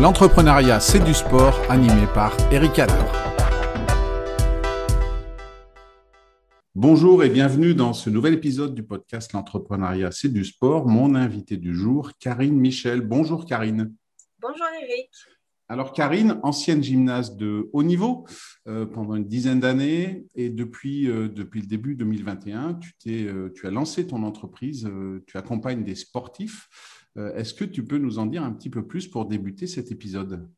L'entrepreneuriat, c'est du sport, animé par Eric Adler. Bonjour et bienvenue dans ce nouvel épisode du podcast L'entrepreneuriat, c'est du sport. Mon invité du jour, Karine Michel. Bonjour Karine. Bonjour Eric. Alors Karine, ancienne gymnaste de haut niveau euh, pendant une dizaine d'années et depuis, euh, depuis le début 2021, tu, t'es, euh, tu as lancé ton entreprise, tu accompagnes des sportifs. Est-ce que tu peux nous en dire un petit peu plus pour débuter cet épisode?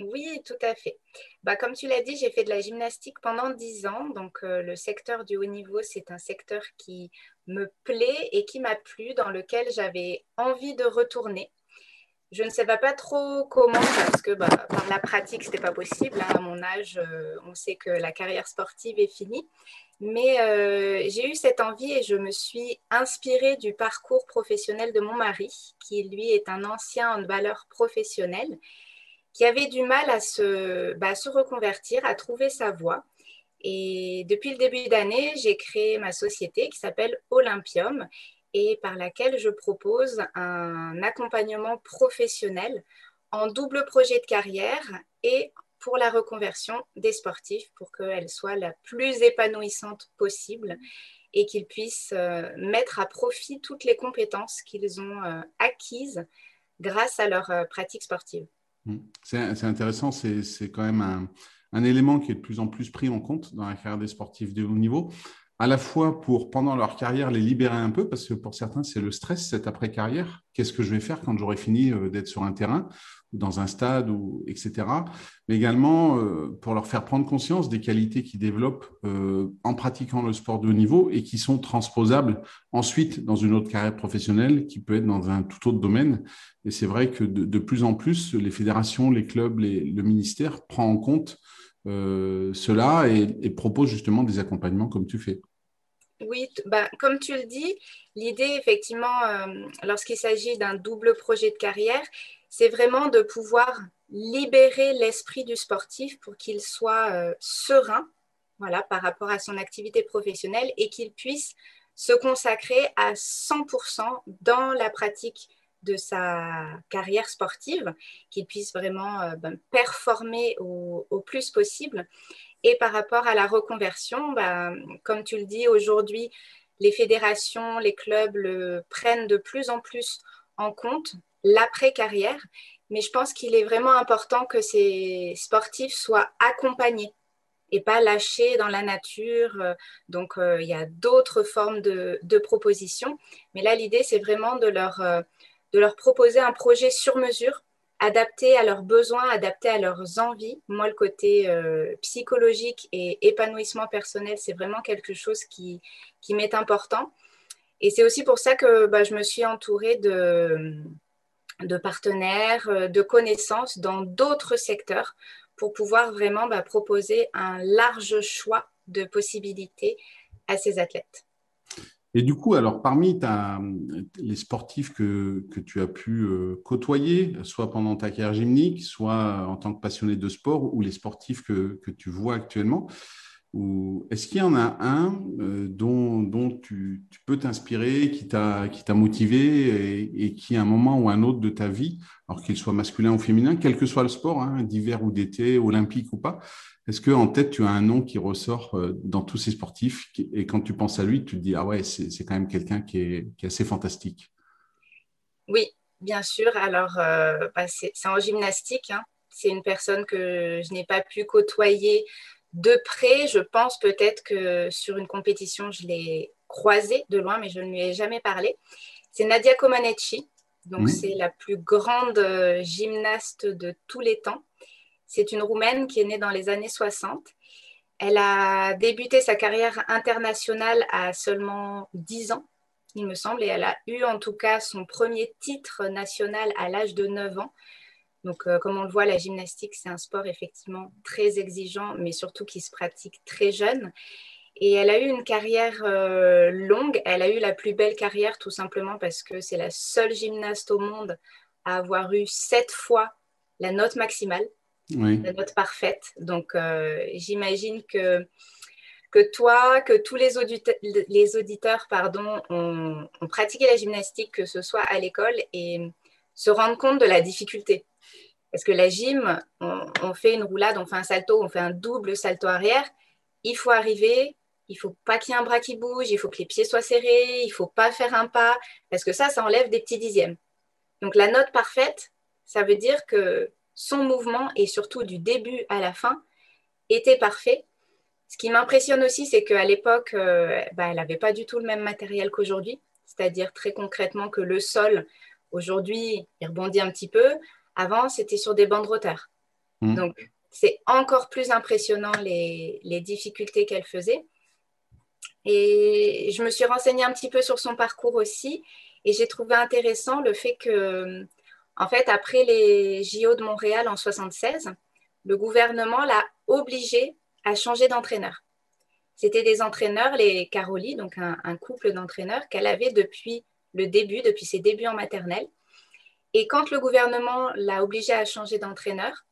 Oui, tout à fait. Bah, comme tu l'as dit, j'ai fait de la gymnastique pendant dix ans. Donc, le secteur du haut niveau, c'est un secteur qui me plaît et qui m'a plu, dans lequel j'avais envie de retourner. Je ne savais pas trop comment parce que bah, par la pratique, ce n'était pas possible. Hein. À mon âge, euh, on sait que la carrière sportive est finie. Mais euh, j'ai eu cette envie et je me suis inspirée du parcours professionnel de mon mari, qui lui est un ancien handballeur professionnel, qui avait du mal à se, bah, se reconvertir, à trouver sa voie. Et depuis le début d'année, j'ai créé ma société qui s'appelle Olympium et par laquelle je propose un accompagnement professionnel en double projet de carrière et pour la reconversion des sportifs pour qu'elle soit la plus épanouissante possible et qu'ils puissent euh, mettre à profit toutes les compétences qu'ils ont euh, acquises grâce à leur euh, pratique sportive. Mmh. C'est intéressant, c'est quand même un, un, élément qui est de plus en plus pris en compte dans la carrière des sportifs de haut niveau à la fois pour, pendant leur carrière, les libérer un peu, parce que pour certains, c'est le stress, cette après-carrière. Qu'est-ce que je vais faire quand j'aurai fini euh, d'être sur un terrain, dans un stade, ou, etc. Mais également euh, pour leur faire prendre conscience des qualités qu'ils développent euh, en pratiquant le sport de haut niveau et qui sont transposables ensuite dans une autre carrière professionnelle qui peut être dans un tout autre domaine. Et c'est vrai que de, plus en plus, les fédérations, les clubs, le ministère prend en compte cela et, propose justement des accompagnements comme tu fais. Oui, bah, comme tu le dis, l'idée, effectivement, euh, lorsqu'il s'agit d'un double projet de carrière, c'est vraiment de pouvoir libérer l'esprit du sportif pour qu'il soit euh, serein voilà, par rapport à son activité professionnelle et qu'il puisse se consacrer à 100% dans la pratique de sa carrière sportive, qu'il puisse vraiment euh, ben, performer au, plus possible. Et par rapport à la reconversion, ben, comme tu le dis, aujourd'hui, les fédérations, les clubs prennent de plus en plus en compte, l'après-carrière. Mais je pense qu'il est vraiment important que ces sportifs soient accompagnés et pas lâchés dans la nature. Donc, euh, il y a d'autres formes de, propositions. Mais là, l'idée, c'est vraiment de leur, euh, de leur proposer un projet sur mesure, adapté à leurs besoins, adapté à leurs envies. Moi, le côté euh, psychologique et épanouissement personnel, c'est vraiment quelque chose qui, m'est important. Et c'est aussi pour ça que bah, je me suis entourée de, de partenaires, euh, de connaissances dans d'autres secteurs pour pouvoir vraiment bah, proposer un large choix de possibilités à ces athlètes. Et du coup, alors parmi les sportifs que, tu as pu euh, côtoyer, soit pendant ta carrière gymnique, soit en tant que passionné de sport, ou les sportifs que, tu vois actuellement, est-ce qu'il y en a un euh, dont, tu, peux t'inspirer, qui t'a motivé et, qui, à un moment ou un autre de ta vie, alors qu'il soit masculin ou féminin, quel que soit le sport, hein, d'hiver ou d'été, olympique ou pas, est-ce qu'en tête, tu as un nom qui ressort euh, dans tous ces sportifs et quand tu penses à lui, tu te dis, ah ouais, c'est quand même quelqu'un qui est, assez fantastique? Oui, bien sûr. Alors, euh, bah, c'est en gymnastique. Hein. C'est une personne que je n'ai pas pu côtoyer de près. Je pense peut-être que sur une compétition, je l'ai croisée de loin, mais je ne lui ai jamais parlé. C'est Nadia Comaneci. Donc, c'est la plus grande euh, gymnaste de tous les temps. C'est une Roumaine qui est née dans les années 60. Elle a débuté sa carrière internationale à seulement 10 ans, il me semble, et elle a eu en tout cas son premier titre national à l'âge de 9 ans. Donc, euh, comme on le voit, la gymnastique, c'est un sport effectivement très exigeant, mais surtout qui se pratique très jeune. Et elle a eu une carrière euh, longue. Elle a eu la plus belle carrière tout simplement parce que c'est la seule gymnaste au monde à avoir eu sept fois la note maximale la note parfaite. Donc, euh, j'imagine que, que toi, que tous les, auditeurs, les auditeurs pardon, ont, pratiqué la gymnastique, que ce soit à l'école, et se rendent compte de la difficulté. Parce que la gym, on, fait une roulade, on fait un salto, on fait un double salto arrière. Il faut arriver, il faut pas qu'il y ait un bras qui bouge, il faut que les pieds soient serrés, il faut pas faire un pas, parce que ça, ça enlève des petits dixièmes. Donc la note parfaite, ça veut dire que son mouvement, et surtout du début à la fin, était parfait. Ce qui m'impressionne aussi, c'est qu'à l'époque, euh, bah, elle n'avait pas du tout le même matériel qu'aujourd'hui, c'est-à-dire très concrètement que le sol, aujourd'hui, il rebondit un petit peu. Avant, c'était sur des bandes roteurs. Mmh. Donc, c'est encore plus impressionnant les, les difficultés qu'elle faisait. Et je me suis renseignée un petit peu sur son parcours aussi. Et j'ai trouvé intéressant le fait que, en fait, après les JO de Montréal en 76, le gouvernement l'a obligée à changer d'entraîneur. C'était des entraîneurs, les Caroli, donc un, couple d'entraîneurs qu'elle avait depuis le début, depuis ses débuts en maternelle. Et quand le gouvernement l'a obligée à changer d'entraîneur,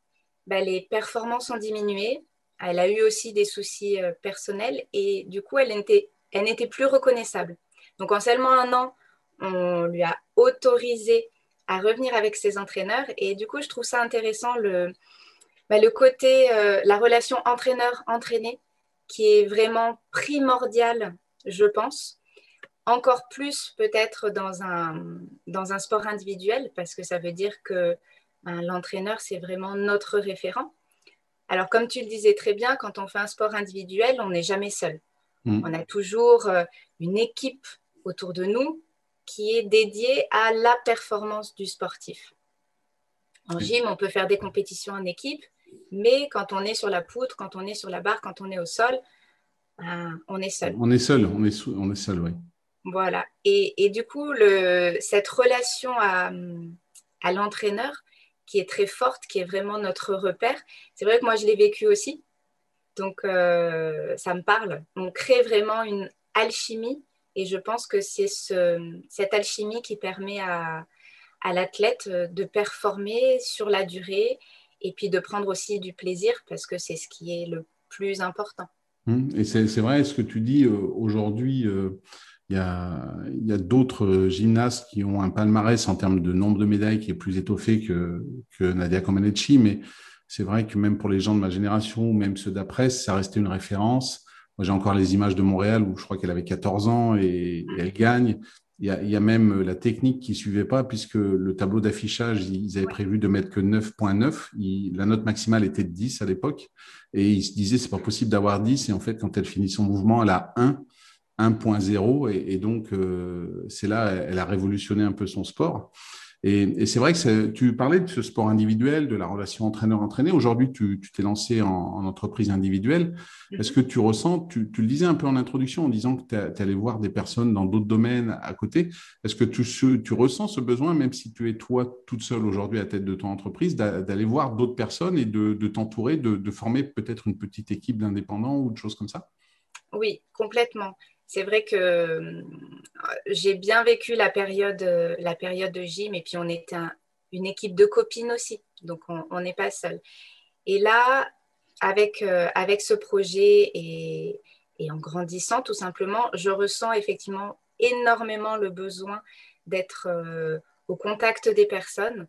ben, les performances ont diminué. Elle a eu aussi des soucis euh, personnels et du coup, elle n'était plus reconnaissable. Donc en seulement un an, on lui a autorisé à revenir avec ses entraîneurs. Et du coup, je trouve ça intéressant le, le côté, euh, la relation entraîneur-entraîné, qui est vraiment primordiale, je pense. Encore plus peut-être dans un, dans un sport individuel, parce que ça veut dire que ben, l'entraîneur, c'est vraiment notre référent. Alors, comme tu le disais très bien, quand on fait un sport individuel, on n'est jamais seul. Mm. On a toujours euh, une équipe autour de nous qui est dédiée à la performance du sportif. En gym, on peut faire des compétitions en équipe, mais quand on est sur la poutre, quand on est sur la barre, quand on est au sol, ben, on est seul. On est seul, on est, on est seul, oui. Voilà. Et, du coup, le, cette relation à, à l'entraîneur, qui est très forte, qui est vraiment notre repère, c'est vrai que moi, je l'ai vécu aussi. Donc, euh, ça me parle. On crée vraiment une alchimie et je pense que c'est ce, cette alchimie qui permet à, à l'athlète de performer sur la durée et puis de prendre aussi du plaisir parce que c'est ce qui est le plus important. Hum, et c'est vrai, ce que tu dis euh, aujourd'hui, euh, il y a, y a d'autres gymnastes qui ont un palmarès en termes de nombre de médailles qui est plus étoffé que, que Nadia Comaneci, mais c'est vrai que même pour les gens de ma génération, ou même ceux d'après, ça restait une référence. Moi, j'ai encore les images de Montréal où je crois qu'elle avait 14 ans et, elle gagne. Il y, a, même la technique qui suivait pas puisque le tableau d'affichage, ils avaient prévu de mettre que 9.9. La note maximale était de 10 à l'époque. Et ils se disaient, c'est pas possible d'avoir 10. Et en fait, quand elle finit son mouvement, elle a 1. 1.0 et, donc euh, c'est là elle a révolutionné un peu son sport. Et, c'est vrai que tu parlais de ce sport individuel, de la relation entraîneur-entraîné. Aujourd'hui, tu t'es lancé en, entreprise individuelle. Mhm. Est-ce que tu ressens, tu, le disais un peu en introduction en disant que tu allé voir des personnes dans d'autres domaines à côté. Est-ce que tu, tu, ressens ce besoin, même si tu es toi toute seule aujourd'hui à tête de ton entreprise, d'aller voir d'autres personnes et de, t'entourer, de, de former peut-être une petite équipe d'indépendants ou de choses comme ça? Oui, complètement c'est vrai que euh, j'ai bien vécu la période, euh, la période de gym et puis on était une équipe de copines aussi, donc on n'est pas seul. Et là, avec, euh, ce projet et, en grandissant tout simplement, je ressens effectivement énormément le besoin d'être au contact des personnes,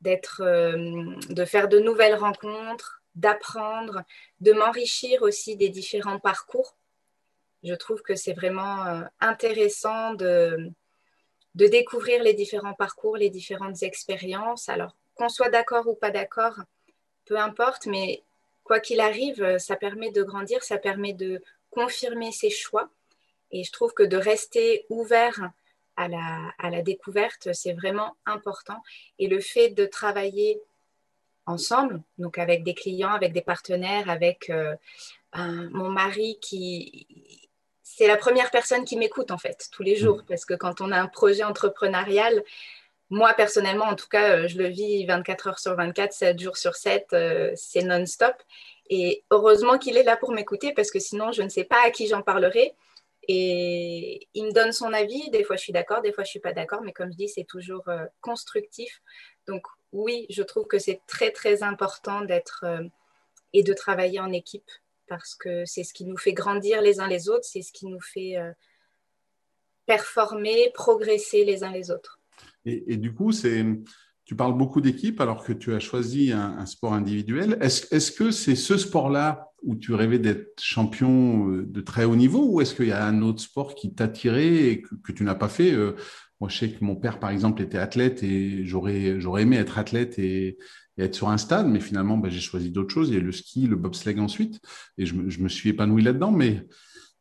de faire de nouvelles rencontres, d'apprendre, de m'enrichir aussi des différents parcours je trouve que c'est vraiment euh, intéressant de, de découvrir les différents parcours, les différentes expériences. Alors, qu'on soit d'accord ou pas d'accord, peu importe, mais quoi qu'il arrive, ça permet de grandir, ça permet de confirmer ses choix. Et je trouve que de rester ouvert à la, à la découverte, c'est vraiment important. Et le fait de travailler ensemble, donc avec des clients, avec des partenaires, avec euh, mon mari qui, c'est la première personne qui m'écoute en fait tous les jours mm. parce que quand on a un projet entrepreneurial, moi personnellement en tout cas, euh, je le vis 24 heures sur 24, 7 jours sur 7, euh, c'est non-stop. Et heureusement qu'il est là pour m'écouter parce que sinon je ne sais pas à qui j'en parlerai. Et il me donne son avis. Des fois je suis d'accord, des fois je suis pas d'accord, mais comme je dis, c'est toujours euh, constructif. Donc oui, je trouve que c'est très très important d'être et de travailler en équipe parce que c'est ce qui nous fait grandir les uns les autres, c'est ce qui nous fait euh, performer, progresser les uns les autres. Et, du coup, c'est tu parles beaucoup d'équipe alors que tu as choisi un, sport individuel. Est-ce que c'est ce sport-là où tu rêvais d'être champion euh, de très haut niveau ou est-ce qu'il y a un autre sport qui t'attirait et que, tu n'as pas fait euh, Moi, je sais que mon père, par exemple, était athlète et j'aurais aimé être athlète et, être sur un stade, mais finalement, ben, j'ai choisi d'autres choses. Il y a le ski, le bobsleigh ensuite et je, me suis épanoui là-dedans. Mais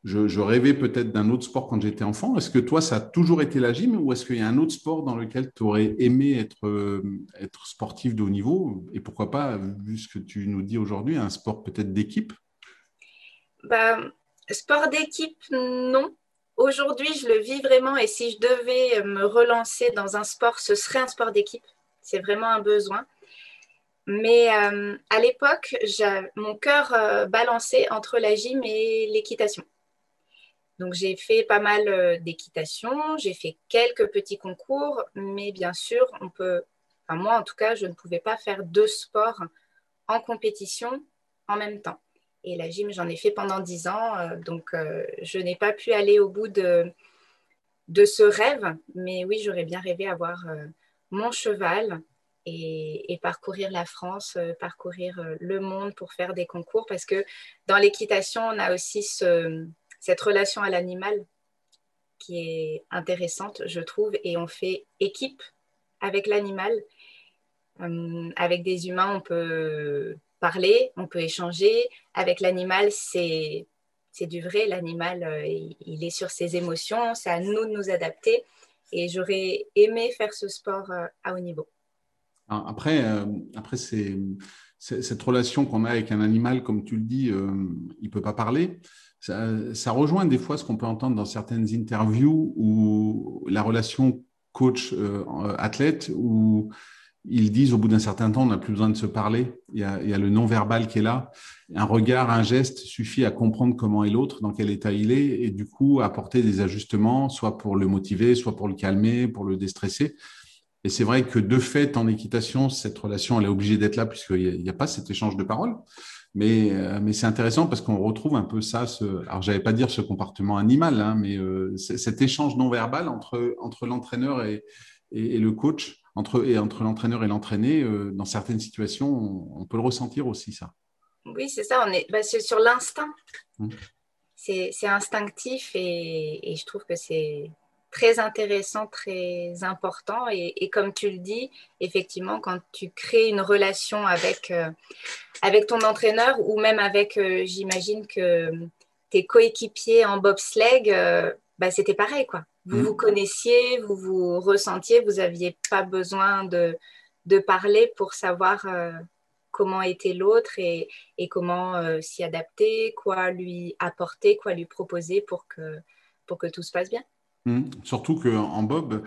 je, rêvais peut-être d'un autre sport quand j'étais enfant. Est-ce que toi, ça a toujours été la gym ou est-ce qu'il y a un autre sport dans lequel tu aurais aimé être, euh, sportif de haut niveau? Et pourquoi pas, vu ce que tu nous dis aujourd'hui, un sport peut-être d'équipe? Bah, Sport d'équipe, non. Aujourd'hui, je le vis vraiment et si je devais me relancer dans un sport, ce serait un sport d'équipe. C'est vraiment un besoin. Mais euh, à l'époque, mon cœur euh, balançait entre la gym et l'équitation. Donc j'ai fait pas mal euh, d'équitation, j'ai fait quelques petits concours, mais bien sûr, on moi en tout cas, je ne pouvais pas faire deux sports en compétition en même temps. Et la gym, j'en ai fait pendant dix ans, donc je n'ai pas pu aller au bout de, de ce rêve, mais oui, j'aurais bien rêvé avoir mon cheval et, parcourir la France, parcourir le monde pour faire des concours, parce que dans l'équitation, on a aussi ce cette relation à l'animal qui est intéressante, je trouve, et on fait équipe avec l'animal. Euh, avec des humains, on peut parler, on peut échanger. Avec l'animal, c'est du vrai. L'animal, euh, il est sur ses émotions. C'est à nous de nous adapter. Et j'aurais aimé faire ce sport euh, à haut niveau. Après, après c'est cette relation qu'on a avec un animal, comme tu le dis, il ne peut pas parler ça, rejoint des fois ce qu'on peut entendre dans certaines interviews où la relation coach-athlète, euh, où ils disent au bout d'un certain temps, on n'a plus besoin de se parler. Il y, a, le non-verbal qui est là. Un regard, un geste suffit à comprendre comment est l'autre, dans quel état il est, et du coup apporter des ajustements, soit pour le motiver, soit pour le calmer, pour le déstresser. Et c'est vrai que de fait, en équitation, cette relation, elle est obligée d'être là puisqu'il n'y a, pas cet échange de paroles. Mais, euh, mais c'est intéressant parce qu'on retrouve un peu ça, ce, alors j'allais pas dire ce comportement animal, hein, mais euh, cet échange non verbal entre, entre l'entraîneur et, et, le coach, entre, et entre l'entraîneur et l'entraîné, euh, dans certaines situations, on, peut le ressentir aussi, ça. Oui, c'est ça, on est, bah, sur l'instinct. Mmh. C'est instinctif et, et, je trouve que c'est très intéressant, très important. Et, comme tu le dis, effectivement, quand tu crées une relation avec, euh, avec ton entraîneur ou même avec, euh, j'imagine que tes coéquipiers en bobsleigh, euh, bah, c'était pareil, quoi. Vous mm. vous connaissiez, vous vous ressentiez, vous n'aviez pas besoin de, de, parler pour savoir comment était l'autre et, et, comment s'y adapter, quoi lui apporter, quoi lui proposer pour que, pour que tout se passe bien. Mmh. Surtout qu'en bob,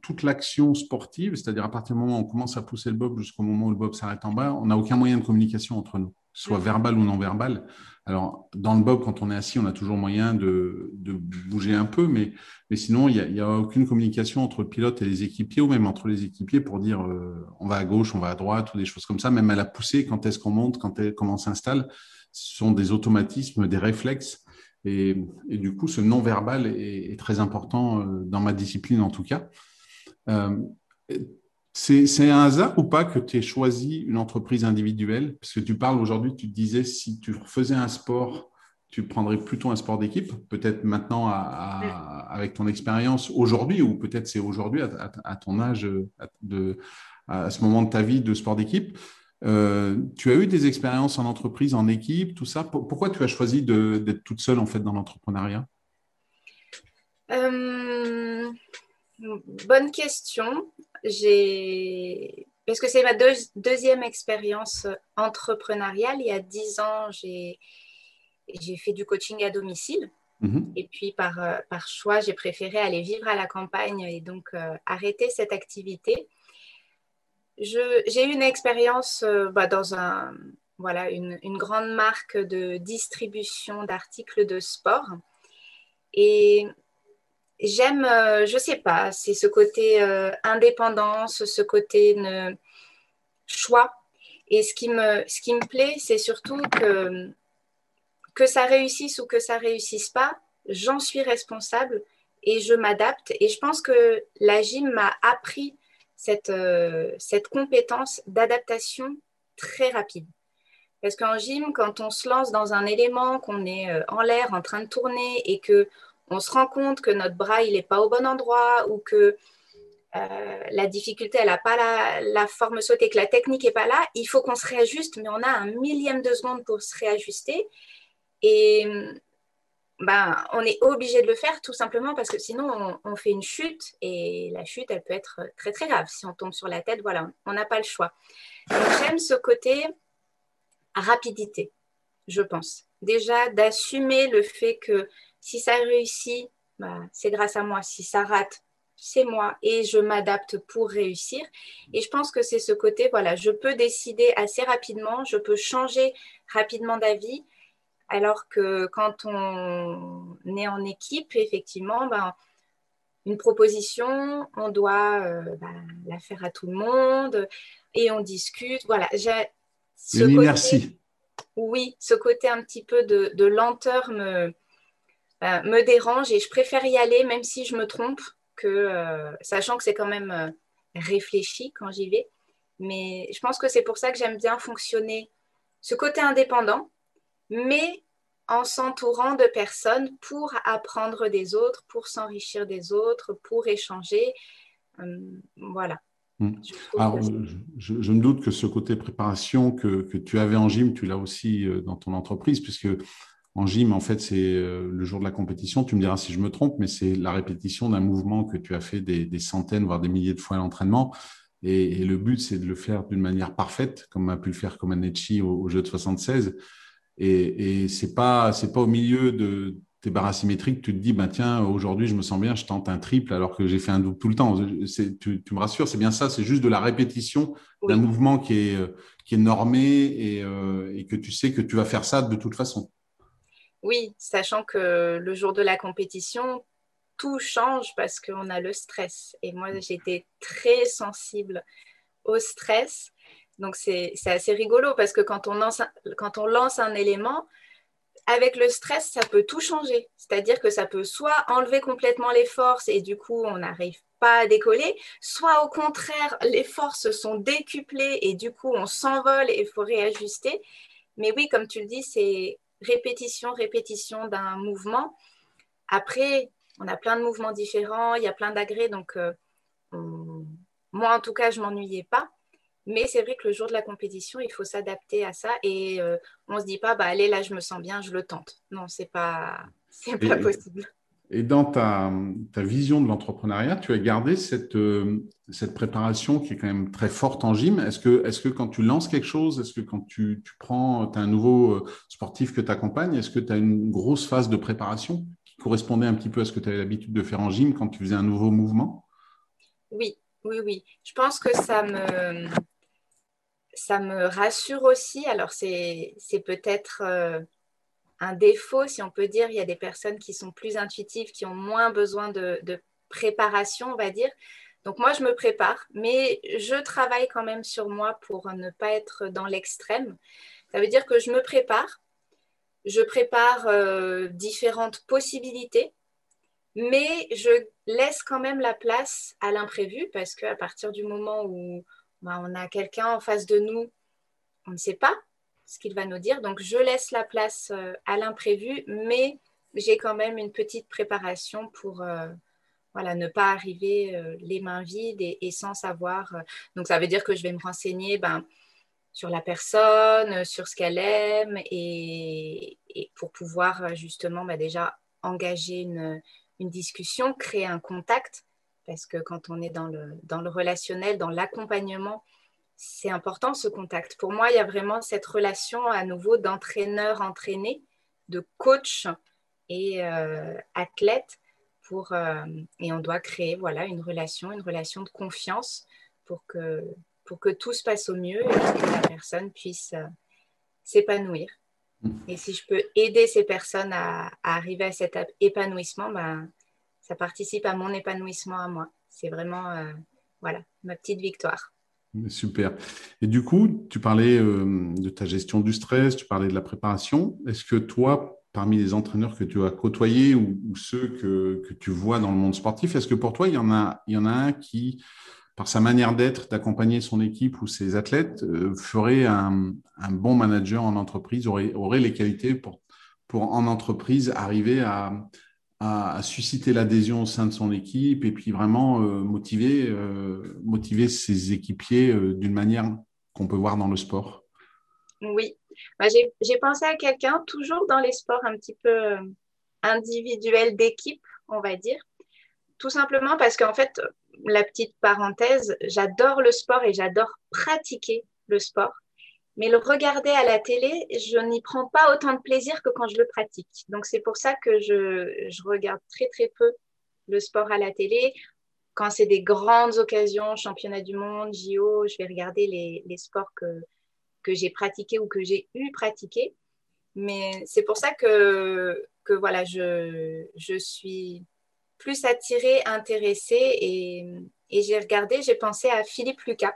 toute l'action sportive, c'est-à-dire à partir du moment où on commence à pousser le bob jusqu'au moment où le bob s'arrête en bas, on n'a aucun moyen de communication entre nous, soit verbal ou non verbal. Alors, dans le bob, quand on est assis, on a toujours moyen de, bouger un peu, mais, mais sinon, il n'y a, aucune communication entre le pilote et les équipiers, ou même entre les équipiers pour dire euh, on va à gauche, on va à droite, ou des choses comme ça. Même à la poussée, quand est-ce qu'on monte, quand comment on s'installe, ce sont des automatismes, des réflexes et, du coup, ce non-verbal est, très important euh, dans ma discipline en tout cas. Euh, c'est un hasard ou pas que tu aies choisi une entreprise individuelle? Parce que tu parles aujourd'hui, tu te disais, si tu faisais un sport, tu prendrais plutôt un sport d'équipe, peut-être maintenant avec ton expérience aujourd'hui, ou peut-être c'est aujourd'hui à, ton âge, de, à ce moment de ta vie de sport d'équipe. Euh, tu as eu des expériences en entreprise, en équipe, tout ça. Pourquoi tu as choisi d'être toute seule en fait dans l'entrepreneuriat? Euh, Bonne question. J'ai parce que c'est ma deuxième expérience entrepreneuriale. Il y a dix ans, j'ai fait du coaching à domicile. Mm-hmm. Et puis, par, euh, par choix, j'ai préféré aller vivre à la campagne et donc arrêter cette activité j'ai eu une expérience euh, bah, dans un, voilà, une, grande marque de distribution d'articles de sport. Et j'aime, euh, je sais pas, c'est ce côté euh, indépendance, ce côté choix. Et ce qui me, ce qui me plaît, c'est surtout que, que ça réussisse ou que ça réussisse pas, j'en suis responsable et je m'adapte. Et je pense que la gym m'a appris cette, euh, cette compétence d'adaptation très rapide. Parce qu'en gym, quand on se lance dans un élément, qu'on est euh, en l'air en train de tourner et que on se rend compte que notre bras il n'est pas au bon endroit ou que euh, la difficulté elle n'a pas la, la, forme sautée, que la technique n'est pas là, il faut qu'on se réajuste, mais on a un millième de seconde pour se réajuster. Et ben, on est obligé de le faire tout simplement parce que sinon on, fait une chute et la chute elle peut être très très grave. Si on tombe sur la tête, voilà, on n'a pas le choix. j'aime ce côté rapidité, je pense. Déjà d'assumer le fait que si ça réussit, ben, c'est grâce à moi. Si ça rate, c'est moi et je m'adapte pour réussir. Et je pense que c'est ce côté, voilà, je peux décider assez rapidement, je peux changer rapidement d'avis alors que quand on est en équipe, effectivement, ben, une proposition, on doit euh, ben, la faire à tout le monde et on discute. Voilà, j'ai ce côté, Oui, ce côté un petit peu de, lenteur me, ben, me dérange et je préfère y aller même si je me trompe, que, euh, sachant que c'est quand même euh, réfléchi quand j'y vais. Mais je pense que c'est pour ça que j'aime bien fonctionner ce côté indépendant mais en s'entourant de personnes pour apprendre des autres, pour s'enrichir des autres, pour échanger. Euh, voilà. Hmm. Alors, je, me doute que ce côté préparation que, que tu avais en gym, tu l'as aussi euh, dans ton entreprise, puisque en gym, en fait, c'est euh, le jour de la compétition. Tu me diras si je me trompe, mais c'est la répétition d'un mouvement que tu as fait des, centaines, voire des milliers de fois à l'entraînement. Et, le but, c'est de le faire d'une manière parfaite, comme a pu le faire Comaneci au, au jeu de 76. Et, et c'est pas c'est pas au milieu de tes barres asymétriques que tu te dis bah tiens aujourd'hui je me sens bien je tente un triple alors que j'ai fait un double tout le temps. Tu, tu me rassures c'est bien ça c'est juste de la répétition d'un mouvement qui est qui est normé et, euh, et que tu sais que tu vas faire ça de toute façon. Oui, sachant que le jour de la compétition, tout change parce qu'on a le stress. Et moi, j'étais très sensible au stress. Donc c'est assez rigolo parce que quand on, lance, un élément, avec le stress, ça peut tout changer. C'est-à-dire que ça peut soit enlever complètement les forces et du coup, on n'arrive pas à décoller, soit au contraire, les forces sont décuplées et du coup, on s'envole et il faut réajuster. Mais oui, comme tu le dis, c'est répétition, répétition d'un mouvement. Après, on a plein de mouvements différents, il y a plein d'agrès, donc euh, moi, en tout cas, je m'ennuyais pas. Mais c'est vrai que le jour de la compétition, il faut s'adapter à ça et euh, on ne se dit pas, bah, allez, là, je me sens bien, je le tente. Non, ce n'est pas, pas possible. Et dans ta, ta vision de l'entrepreneuriat, tu as gardé cette, euh, cette préparation qui est quand même très forte en gym. Est-ce que, est que quand tu lances quelque chose, est-ce que quand tu, tu prends, tu as un nouveau euh, sportif que tu accompagnes, est-ce que tu as une grosse phase de préparation qui correspondait un petit peu à ce que tu avais l'habitude de faire en gym quand tu faisais un nouveau mouvement? Oui, oui, oui. Je pense que ça me, ça me rassure aussi. Alors, c'est peut-être euh, un défaut, si on peut dire. Il y a des personnes qui sont plus intuitives, qui ont moins besoin de, préparation, on va dire. Donc, moi, je me prépare, mais je travaille quand même sur moi pour ne pas être dans l'extrême. Ça veut dire que je me prépare. Je prépare euh, différentes possibilités, mais je laisse quand même la place à l'imprévu parce qu'à partir du moment où bah, on a quelqu'un en face de nous, on ne sait pas ce qu'il va nous dire. Donc, je laisse la place euh, à l'imprévu, mais j'ai quand même une petite préparation pour euh, voilà, ne pas arriver euh, les mains vides et, sans savoir. donc, ça veut dire que je vais me renseigner ben, sur la personne, sur ce qu'elle aime, et, pour pouvoir justement ben, déjà engager une discussion, créer un contact parce que quand on est dans le, dans le relationnel, dans l'accompagnement, c'est important ce contact. Pour moi, il y a vraiment cette relation à nouveau d'entraîneur-entraîné, de coach et euh, athlète. Pour, euh, et on doit créer voilà, une relation, une relation de confiance pour que, pour que tout se passe au mieux et que la personne puisse euh, s'épanouir. Mm. Et si je peux aider ces personnes à, à arriver à cet épanouissement, ben, ça participe à mon épanouissement à moi. C'est vraiment euh, voilà, ma petite victoire. Super. Et du coup, tu parlais euh, de ta gestion du stress, tu parlais de la préparation. Est-ce que toi, parmi les entraîneurs que tu as côtoyés ou, ceux que, tu vois dans le monde sportif, est-ce que pour toi, il y en a, il y en a un qui par sa manière d'être, d'accompagner son équipe ou ses athlètes, ferait un, bon manager en entreprise, aurait, aurait les qualités pour, pour en entreprise arriver à, à, susciter l'adhésion au sein de son équipe et puis vraiment euh, motiver, euh, motiver ses équipiers euh, d'une manière qu'on peut voir dans le sport Oui, bah, j'ai pensé à quelqu'un toujours dans les sports un petit peu individuels d'équipe, on va dire. Tout simplement parce qu'en fait, la petite parenthèse, j'adore le sport et j'adore pratiquer le sport. Mais le regarder à la télé, je n'y prends pas autant de plaisir que quand je le pratique. Donc c'est pour ça que je, je, regarde très très peu le sport à la télé. Quand c'est des grandes occasions, championnat du monde, JO, je vais regarder les, les sports que, que j'ai pratiqués ou que j'ai eu pratiqués. Mais c'est pour ça que, que voilà, je, je suis plus attirée, intéressée et, et j'ai regardé, j'ai pensé à Philippe Lucas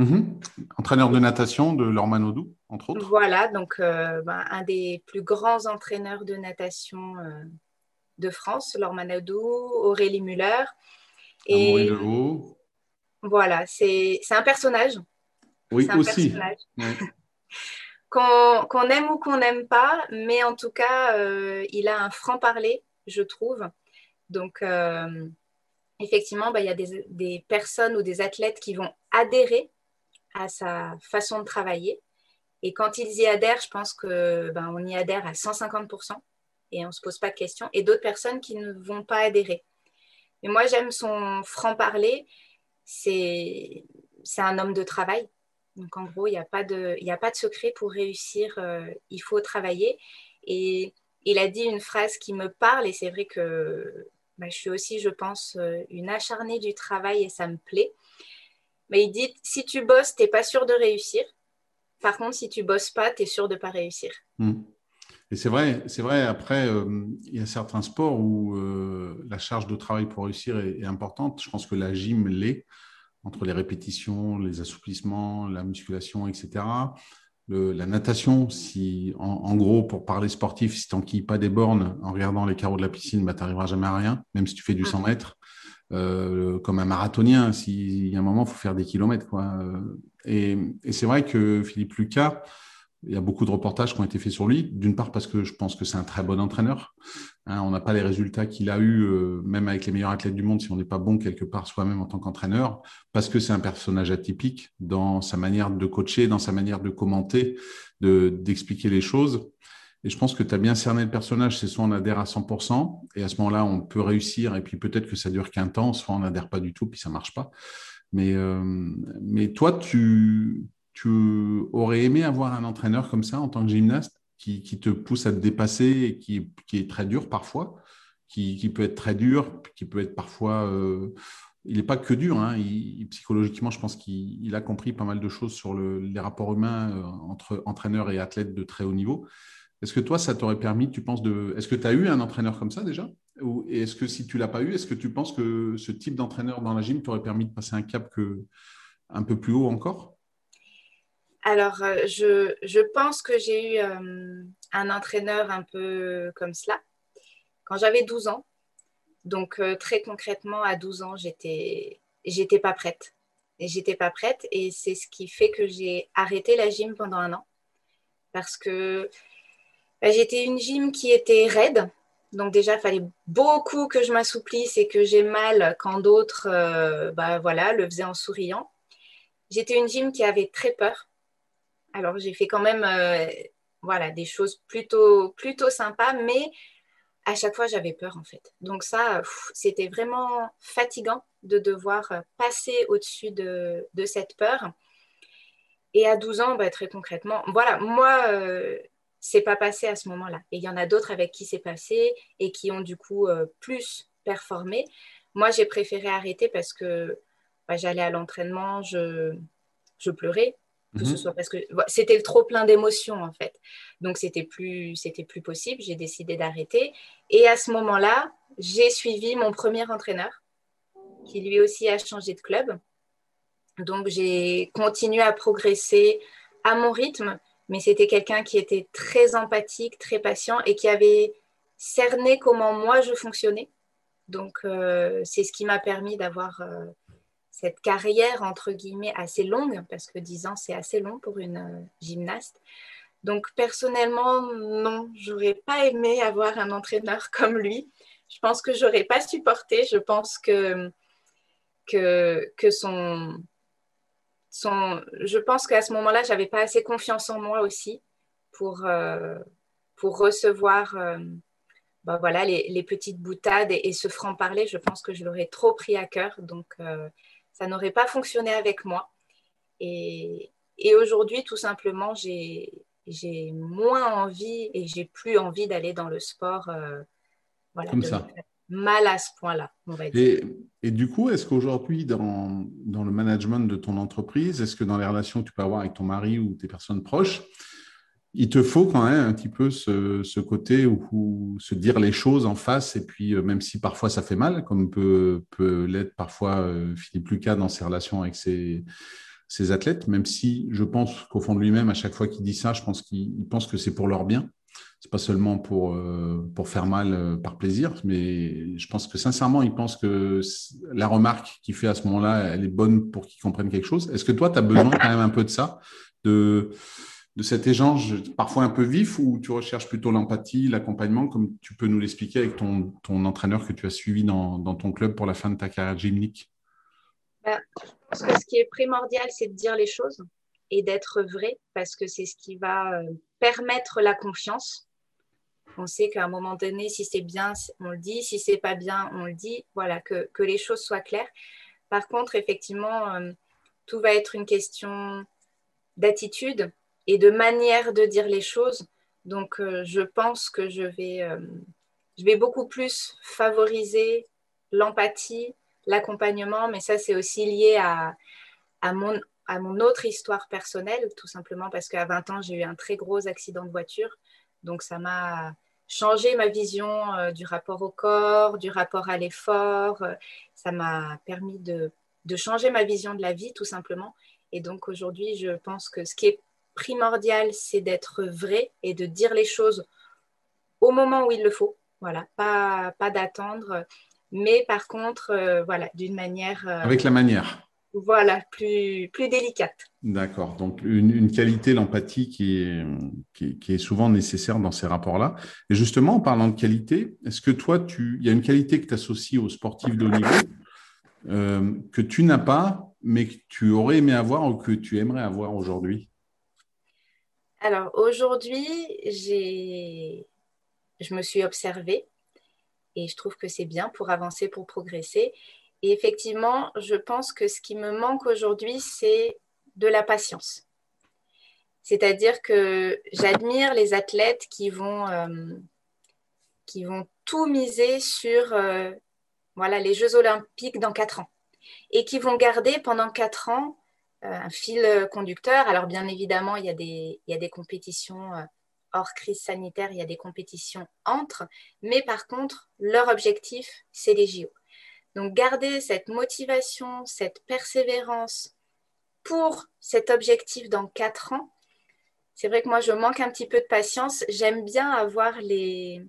Mhm. Entraîneur de natation de Lormanodou, entre autres. Voilà, donc euh, ben, un des plus grands entraîneurs de natation euh, de France, Lormanodou, Aurélie Muller. Et voilà, c'est un personnage. Oui, aussi. qu'on aime ou qu'on n'aime pas, mais en tout cas, euh, il a un franc-parler, je trouve. Donc, effectivement, ben, il y a des, des, personnes ou des athlètes qui vont adhérer à sa façon de travailler. Et quand ils y adhèrent, je pense que ben, on y adhère à 150% et on ne se pose pas de questions. Et d'autres personnes qui ne vont pas adhérer. Mais moi, j'aime son franc-parler. C'est un homme de travail. Donc, en gros, il n'y a, pas de, a pas de secret pour réussir. Euh, il faut travailler. Et il a dit une phrase qui me parle. Et c'est vrai que ben, je suis aussi, je pense, euh, une acharnée du travail et ça me plaît. Mais il dit si tu bosses, tu n'es pas sûr de réussir. Par contre, si tu bosses pas, tu es sûr de ne pas réussir. Hmm. Et c'est vrai, c'est vrai. Après, euh, il y a certains sports où euh, la charge de travail pour réussir est, importante. Je pense que la gym l'est, entre les répétitions, les assouplissements, la musculation, etc. la natation, si en, gros, pour parler sportif, si tu n'enquilles pas des bornes en regardant les carreaux de la piscine, bah, tu n'arriveras jamais à rien, même si tu fais du 100 ah. mètres. Euh, comme un marathonien. S'il y a un moment, il faut faire des kilomètres. Quoi. Et, c'est vrai que Philippe Lucas, il y a beaucoup de reportages qui ont été faits sur lui. D'une part parce que je pense que c'est un très bon entraîneur. Hein, on n'a pas les résultats qu'il a eus, euh, même avec les meilleurs athlètes du monde, si on n'est pas bon quelque part soi-même en tant qu'entraîneur, parce que c'est un personnage atypique dans sa manière de coacher, dans sa manière de commenter, d'expliquer les choses. Et je pense que tu as bien cerné le personnage, c'est soit on adhère à 100%, et à ce moment-là, on peut réussir, et puis peut-être que ça dure qu'un temps, soit on n'adhère pas du tout, puis ça marche pas. Mais, euh, mais toi, tu, tu aurais aimé avoir un entraîneur comme ça en tant que gymnaste, qui, qui te pousse à te dépasser et qui, qui est très dur parfois, qui, qui, peut être très dur, qui peut être parfois... Euh, il n'est pas que dur, hein, psychologiquement, je pense qu'il a compris pas mal de choses sur le, les rapports humains euh, entre entraîneurs et athlètes de très haut niveau. Est-ce que toi, ça t'aurait permis, tu penses, de. Est-ce que tu as eu un entraîneur comme ça déjà? Ou est-ce que si tu l'as pas eu, est-ce que tu penses que ce type d'entraîneur dans la gym t'aurait permis de passer un cap que... un peu plus haut encore? Alors, euh, je, je, pense que j'ai eu euh, un entraîneur un peu comme cela quand j'avais 12 ans. Donc, euh, très concrètement, à 12 ans, j'étais, j'étais pas prête. J'étais pas prête. Et c'est ce qui fait que j'ai arrêté la gym pendant un an. Parce que j'étais une gym qui était raide. Donc déjà, il fallait beaucoup que je m'assouplisse et que j'ai mal quand d'autres euh, bah, voilà, le faisaient en souriant. J'étais une gym qui avait très peur. Alors j'ai fait quand même euh, voilà, des choses plutôt, plutôt sympas, mais à chaque fois j'avais peur en fait. Donc ça, c'était vraiment fatigant de devoir passer au-dessus de, de, cette peur. Et à 12 ans, bah, très concrètement, voilà, moi, euh, c'est pas passé à ce moment-là. Et il y en a d'autres avec qui c'est passé et qui ont du coup euh, plus performé. Moi, j'ai préféré arrêter parce que bah, j'allais à l'entraînement, je, je pleurais, que ce mhm. soit parce que c'était trop plein d'émotions en fait. Donc c'était plus c'était plus possible. J'ai décidé d'arrêter. Et à ce moment-là, j'ai suivi mon premier entraîneur, qui lui aussi a changé de club. Donc j'ai continué à progresser à mon rythme mais c'était quelqu'un qui était très empathique, très patient et qui avait cerné comment moi je fonctionnais. Donc, euh, c'est ce qui m'a permis d'avoir euh, cette carrière, entre guillemets, assez longue, parce que 10 ans, c'est assez long pour une euh, gymnaste. Donc, personnellement, non, j'aurais pas aimé avoir un entraîneur comme lui. Je pense que j'aurais pas supporté. Je pense que, que, que son, Je pense qu'à ce moment-là, j'avais pas assez confiance en moi aussi pour, euh, pour recevoir. Euh, bah voilà, les, petites boutades et, ce franc-parler, je pense que je l'aurais trop pris à cœur. Donc, euh, ça n'aurait pas fonctionné avec moi. Et, aujourd'hui, tout simplement, j'ai moins envie et j'ai plus envie d'aller dans le sport. Voilà, Comme ça. Mal à ce point-là, on va dire. Et, du coup, est-ce qu'aujourd'hui, dans, dans, le management de ton entreprise, est-ce que dans les relations que tu peux avoir avec ton mari ou tes personnes proches, il te faut quand même un petit peu ce, côté où, se dire les choses en face, et puis euh, même si parfois ça fait mal, comme peut, peut l'être parfois euh, Philippe Lucas dans ses relations avec ses, athlètes, même si je pense qu'au fond de lui-même, à chaque fois qu'il dit ça, je pense qu'il pense que c'est pour leur bien. C'est pas seulement pour, euh, pour faire mal par plaisir, mais je pense que sincèrement, il pense que la remarque qu'il fait à ce moment-là, elle est bonne pour qu'il comprenne quelque chose. Est-ce que toi, tu as besoin quand même un peu de ça de de cet échange parfois un peu vif où tu recherches plutôt l'empathie, l'accompagnement, comme tu peux nous l'expliquer avec ton, ton, entraîneur que tu as suivi dans, dans, ton club pour la fin de ta carrière gymnique? Bah, Je pense que ce qui est primordial, c'est de dire les choses et d'être vrai, parce que c'est ce qui va euh, permettre la confiance. On sait qu'à un moment donné, si c'est bien, on le dit, si c'est pas bien, on le dit. Voilà, que, que les choses soient claires. Par contre, effectivement, euh, tout va être une question d'attitude et de manière de dire les choses. Donc, euh, je pense que je vais, je vais beaucoup plus favoriser l'empathie, l'accompagnement, mais ça, c'est aussi lié à, à, mon, à mon autre histoire personnelle, tout simplement parce qu'à 20 ans, j'ai eu un très gros accident de voiture. Donc, ça m'a changé ma vision euh, du rapport au corps, du rapport à l'effort. ça m'a permis de, changer ma vision de la vie, tout simplement. Et donc, aujourd'hui, je pense que ce qui est primordial, c'est d'être vrai et de dire les choses au moment où il le faut. Voilà, pas, pas d'attendre, mais par contre, euh, voilà, d'une manière. Euh, Avec la manière. Voilà, plus, plus délicate. D'accord. Donc, une, qualité, l'empathie, qui est, qui, est souvent nécessaire dans ces rapports-là. Et justement, en parlant de qualité, est-ce que toi, tu, il y a une qualité que tu associes aux sportifs de haut niveau euh, que tu n'as pas, mais que tu aurais aimé avoir ou que tu aimerais avoir aujourd'hui? Alors aujourd'hui, je me suis observée et je trouve que c'est bien pour avancer, pour progresser. Et effectivement, je pense que ce qui me manque aujourd'hui, c'est de la patience. C'est-à-dire que j'admire les athlètes qui vont, euh, qui vont tout miser sur euh, voilà, les Jeux olympiques dans quatre ans et qui vont garder pendant quatre ans euh, un fil conducteur. Alors bien évidemment, il y a des, il y a des compétitions hors crise sanitaire, il y a des compétitions entre, mais par contre, leur objectif, c'est les JO. Donc garder cette motivation, cette persévérance pour cet objectif dans quatre ans, c'est vrai que moi, je manque un petit peu de patience. J'aime bien avoir les,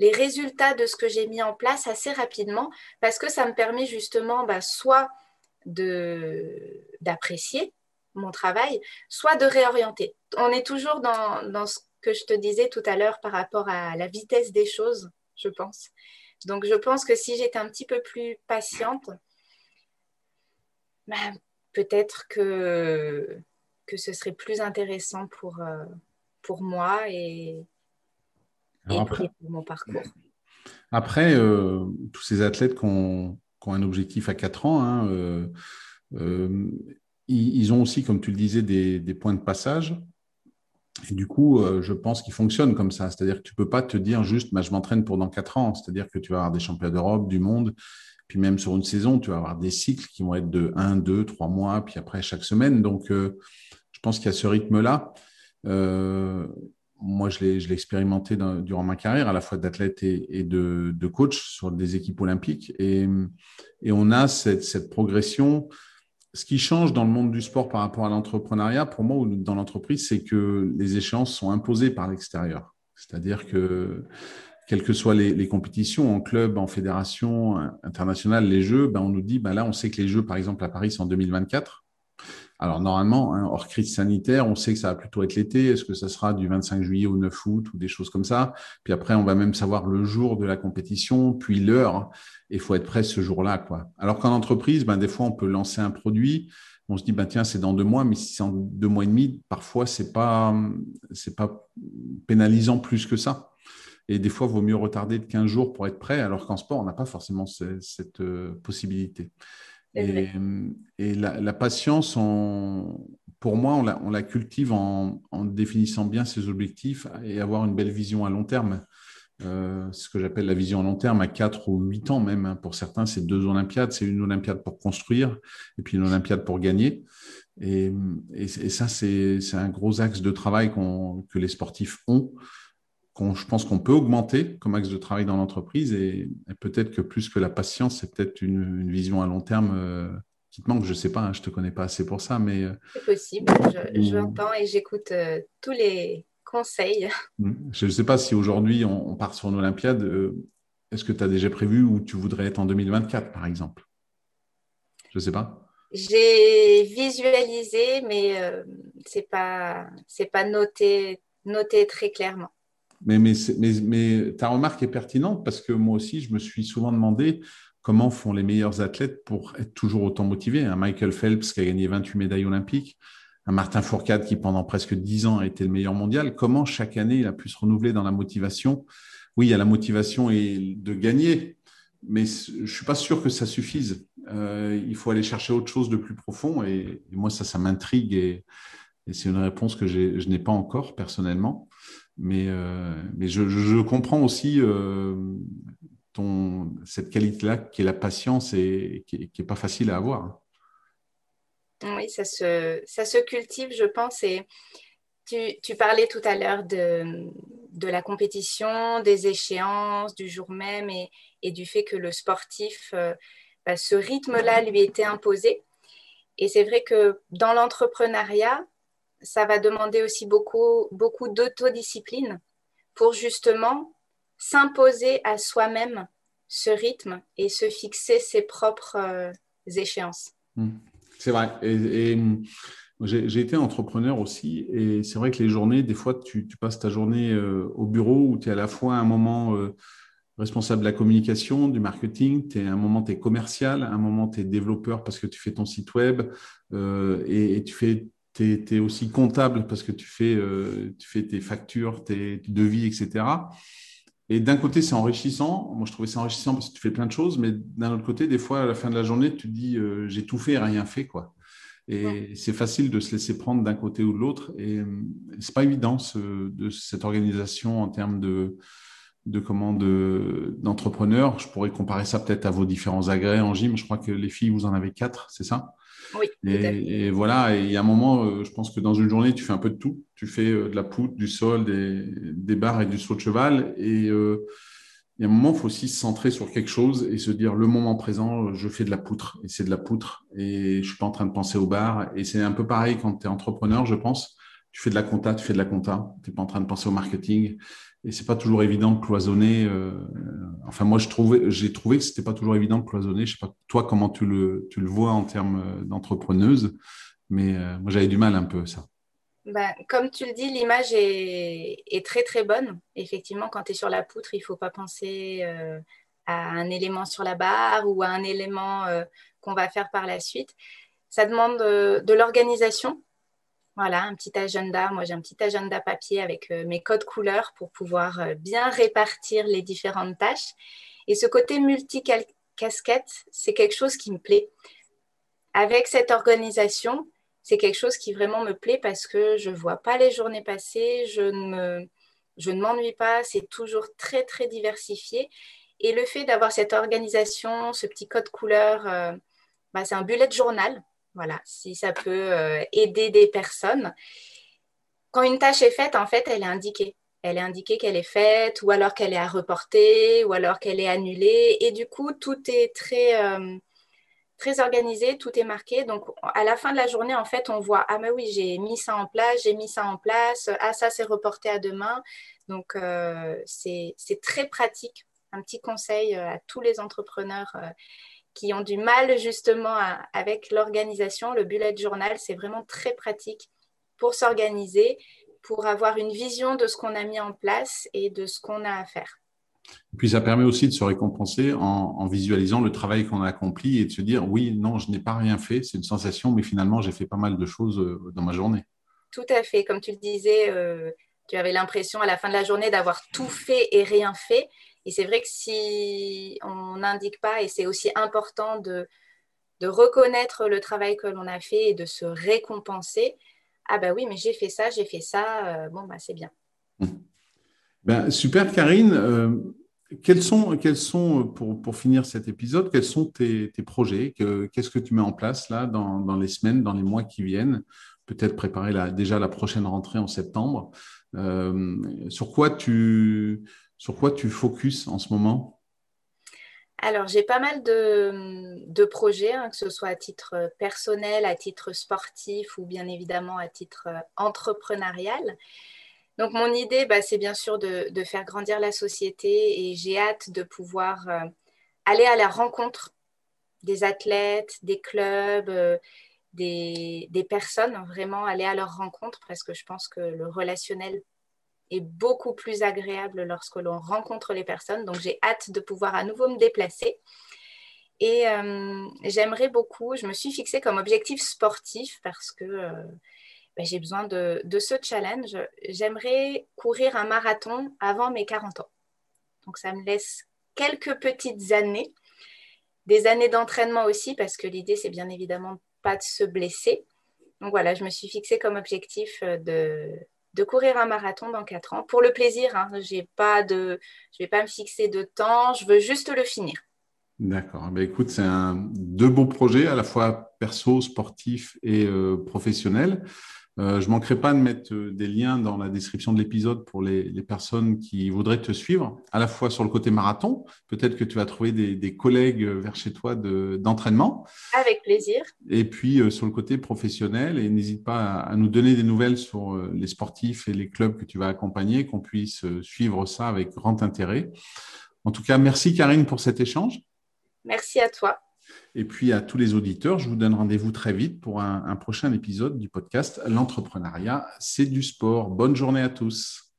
les résultats de ce que j'ai mis en place assez rapidement parce que ça me permet justement bah, soit d'apprécier mon travail, soit de réorienter. On est toujours dans, dans, ce que je te disais tout à l'heure par rapport à la vitesse des choses, je pense. Donc je pense que si j'étais un petit peu plus patiente, ben, peut-être que, que ce serait plus intéressant pour, euh, pour moi et, pour mon parcours. Après, euh, tous ces athlètes qui ont qui ont un objectif à 4 ans, hein, euh, euh, ils, ont aussi, comme tu le disais, des, points de passage. Et du coup, euh, je pense qu'ils fonctionnent comme ça. C'est-à-dire que tu ne peux pas te dire juste, bah, je m'entraîne pour dans 4 ans. C'est-à-dire que tu vas avoir des championnats d'Europe, du monde, puis même sur une saison, tu vas avoir des cycles qui vont être de 1, 2, 3 mois, puis après chaque semaine. Donc, je pense qu'il y a ce rythme-là moi, je l'ai expérimenté durant ma carrière, à la fois d'athlète et, de, coach sur des équipes olympiques. Et, on a cette, progression. Ce qui change dans le monde du sport par rapport à l'entrepreneuriat, pour moi, ou dans l'entreprise, c'est que les échéances sont imposées par l'extérieur. C'est-à-dire que quelles que soient les, compétitions, en club, en fédération internationale, les Jeux, ben, on nous dit, ben là, on sait que les Jeux, par exemple, à Paris, c'est en 2024. Alors normalement, hein, hors crise sanitaire, on sait que ça va plutôt être l'été. Est-ce que ça sera du 25 juillet au 9 août ou des choses comme ça? Puis après, on va même savoir le jour de la compétition, puis l'heure. Il faut être prêt ce jour-là. quoi. Alors qu'en entreprise, ben, des fois, on peut lancer un produit. On se dit, ben, tiens, c'est dans deux mois, mais si c'est en deux mois et demi, parfois, ce n'est pas, pas pénalisant plus que ça. Et des fois, il vaut mieux retarder de 15 jours pour être prêt, alors qu'en sport, on n'a pas forcément cette, euh, possibilité. Et, la, patience, pour moi, on la, cultive en, définissant bien ses objectifs et avoir une belle vision à long terme. Euh, ce que j'appelle la vision à long terme, à 4 ou 8 ans même. Hein. Pour certains, c'est deux Olympiades. C'est une Olympiade pour construire et puis une Olympiade pour gagner. Et, ça, c'est un gros axe de travail que les sportifs ont je pense qu'on peut augmenter comme axe de travail dans l'entreprise et, peut-être que plus que la patience, c'est peut-être une, vision à long terme euh, qui te manque. Je ne sais pas, hein, je ne te connais pas assez pour ça, mais... Euh, c'est possible, j'entends et j'écoute euh, tous les conseils. Hmm. Je ne sais pas si aujourd'hui on, part sur une Olympiade. Est-ce que tu as déjà prévu où tu voudrais être en 2024, par exemple? Je ne sais pas. J'ai visualisé, mais ce n'est pas, pas noté, noté très clairement. Mais, ta remarque est pertinente parce que moi aussi, je me suis souvent demandé comment font les meilleurs athlètes pour être toujours autant motivés. Un Michael Phelps qui a gagné 28 médailles olympiques, un Martin Fourcade qui pendant presque 10 ans a été le meilleur mondial. Comment chaque année il a pu se renouveler dans la motivation? Oui, il y a la motivation et de gagner, mais je ne suis pas sûr que ça suffise. Euh, il faut aller chercher autre chose de plus profond et, moi ça, ça m'intrigue et c'est une réponse que je n'ai pas encore personnellement. Mais, euh, mais je, comprends aussi euh, ton, cette qualité-là qui est la patience et qui n'est pas facile à avoir. Oui, ça se, ça se cultive, je pense. Et tu, tu parlais tout à l'heure de, de, la compétition, des échéances, du jour même et, et du fait que le sportif, euh, bah, ce rythme-là lui était imposé. Et c'est vrai que dans l'entrepreneuriat, ça va demander aussi beaucoup, beaucoup d'autodiscipline pour justement s'imposer à soi-même ce rythme et se fixer ses propres euh, échéances. Mmh. C'est vrai. Et, j'ai été entrepreneur aussi et c'est vrai que les journées, des fois, tu, passes ta journée euh, au bureau où tu es à la fois un moment euh, responsable de la communication, du marketing, es un moment tu commercial, un moment tu es développeur parce que tu fais ton site web et, tu fais tu es, aussi comptable parce que tu fais, euh, tu fais tes factures, tes devis, etc. Et d'un côté, c'est enrichissant. Moi, je trouvais ça enrichissant parce que tu fais plein de choses, mais d'un autre côté, des fois, à la fin de la journée, tu te dis, euh, j'ai tout fait et rien fait. quoi. Et c'est facile de se laisser prendre d'un côté ou de l'autre. Et ce euh, c'est pas évident de cette organisation en termes de, de d'entrepreneurs. je pourrais comparer ça peut-être à vos différents agrès en gym. Je crois que les filles, vous en avez quatre, c'est ça? Et, voilà, il y a un moment, euh, je pense que dans une journée, tu fais un peu de tout. Tu fais euh, de la poutre, du sol, des, barres et du saut de cheval. Et euh, il y a un moment, il faut aussi se centrer sur quelque chose et se dire le moment présent, je fais de la poutre. Et c'est de la poutre. Et je ne suis pas en train de penser aux barres. Et c'est un peu pareil quand tu es entrepreneur, je pense. Tu fais de la compta, tu fais de la compta. Tu n'es pas en train de penser au marketing et c'est pas toujours évident de cloisonner. Euh, enfin, moi, j'ai trouvé que c'était pas toujours évident de cloisonner. Je sais pas toi comment tu le, tu le vois en termes euh, d'entrepreneuse, mais euh, moi j'avais du mal un peu ça. Ben, comme tu le dis, l'image est, est, très très bonne. Effectivement, quand tu es sur la poutre, il faut pas penser à un élément sur la barre ou à un élément qu'on va faire par la suite. Ça demande de l'organisation, voilà, un petit agenda. Moi, j'ai un petit agenda papier avec euh, mes codes couleurs pour pouvoir euh, bien répartir les différentes tâches. Et ce côté multi-casquette, c'est quelque chose qui me plaît. Avec cette organisation, c'est quelque chose qui vraiment me plaît parce que je ne vois pas les journées passer, je ne, m'ennuie pas, c'est toujours très, très diversifié. Et le fait d'avoir cette organisation, ce petit code couleur, euh, bah, c'est un bullet journal voilà, si ça peut euh, aider des personnes. Quand une tâche est faite, en fait, elle est indiquée. Elle est indiquée qu'elle est faite, ou alors qu'elle est à reporter, ou alors qu'elle est annulée. Et du coup, tout est très, euh, très organisé, tout est marqué. Donc, à la fin de la journée, en fait, on voit, ah mais oui, j'ai mis ça en place, j'ai mis ça en place, ah ça, c'est reporté à demain. Donc, euh, c'est très pratique. Un petit conseil à tous les entrepreneurs qui ont du mal justement avec l'organisation. Le bullet journal, c'est vraiment très pratique pour s'organiser, pour avoir une vision de ce qu'on a mis en place et de ce qu'on a à faire. Puis ça permet aussi de se récompenser en, visualisant le travail qu'on a accompli et de se dire oui, non, je n'ai pas rien fait, c'est une sensation, mais finalement j'ai fait pas mal de choses euh, dans ma journée. Tout à fait, comme tu le disais, euh, tu avais l'impression à la fin de la journée d'avoir tout fait et rien fait. Et c'est vrai que si on n'indique pas, et c'est aussi important de, reconnaître le travail que l'on a fait et de se récompenser, ah bah oui, mais j'ai fait ça, j'ai fait ça, euh, bon bah c'est bien. Ben, super, Karine. Euh, quels sont, quels sont pour, pour, finir cet épisode, quels sont tes, projets Qu'est-ce que tu mets en place là dans, les semaines, dans les mois qui viennent? Peut-être préparer déjà la prochaine rentrée en septembre. Euh, sur, quoi tu, sur quoi tu focuses en ce moment? Alors, j'ai pas mal de, projets, hein, que ce soit à titre personnel, à titre sportif ou bien évidemment à titre entrepreneurial. Donc mon idée, bah, c'est bien sûr de, faire grandir la société et j'ai hâte de pouvoir euh, aller à la rencontre des athlètes, des clubs, euh, des, personnes, vraiment aller à leur rencontre parce que je pense que le relationnel est beaucoup plus agréable lorsque l'on rencontre les personnes. Donc j'ai hâte de pouvoir à nouveau me déplacer. Et euh, j'aimerais beaucoup, je me suis fixée comme objectif sportif parce que ben, j'ai besoin de, ce challenge. J'aimerais courir un marathon avant mes 40 ans. Donc ça me laisse quelques petites années, des années d'entraînement aussi, parce que l'idée, c'est bien évidemment pas de se blesser. Donc voilà, je me suis fixé comme objectif euh, de, courir un marathon dans 4 ans, pour le plaisir. Hein. pas de, je ne vais pas me fixer de temps, je veux juste le finir. D'accord. Ben écoute, c'est un deux beaux projets, à la fois perso, sportif et euh, professionnel. Euh, je ne manquerai pas de mettre euh, des liens dans la description de l'épisode pour les, personnes qui voudraient te suivre, à la fois sur le côté marathon. Peut-être que tu vas trouver des, collègues vers chez toi d'entraînement. Avec plaisir. Et puis sur le côté professionnel. Et n'hésite pas à, nous donner des nouvelles sur les sportifs et les clubs que tu vas accompagner, qu'on puisse suivre ça avec grand intérêt. En tout cas, merci Karine pour cet échange. Merci à toi. Et puis à tous les auditeurs, je vous donne rendez-vous très vite pour un, prochain épisode du podcast L'entrepreneuriat, c'est du sport. Bonne journée à tous.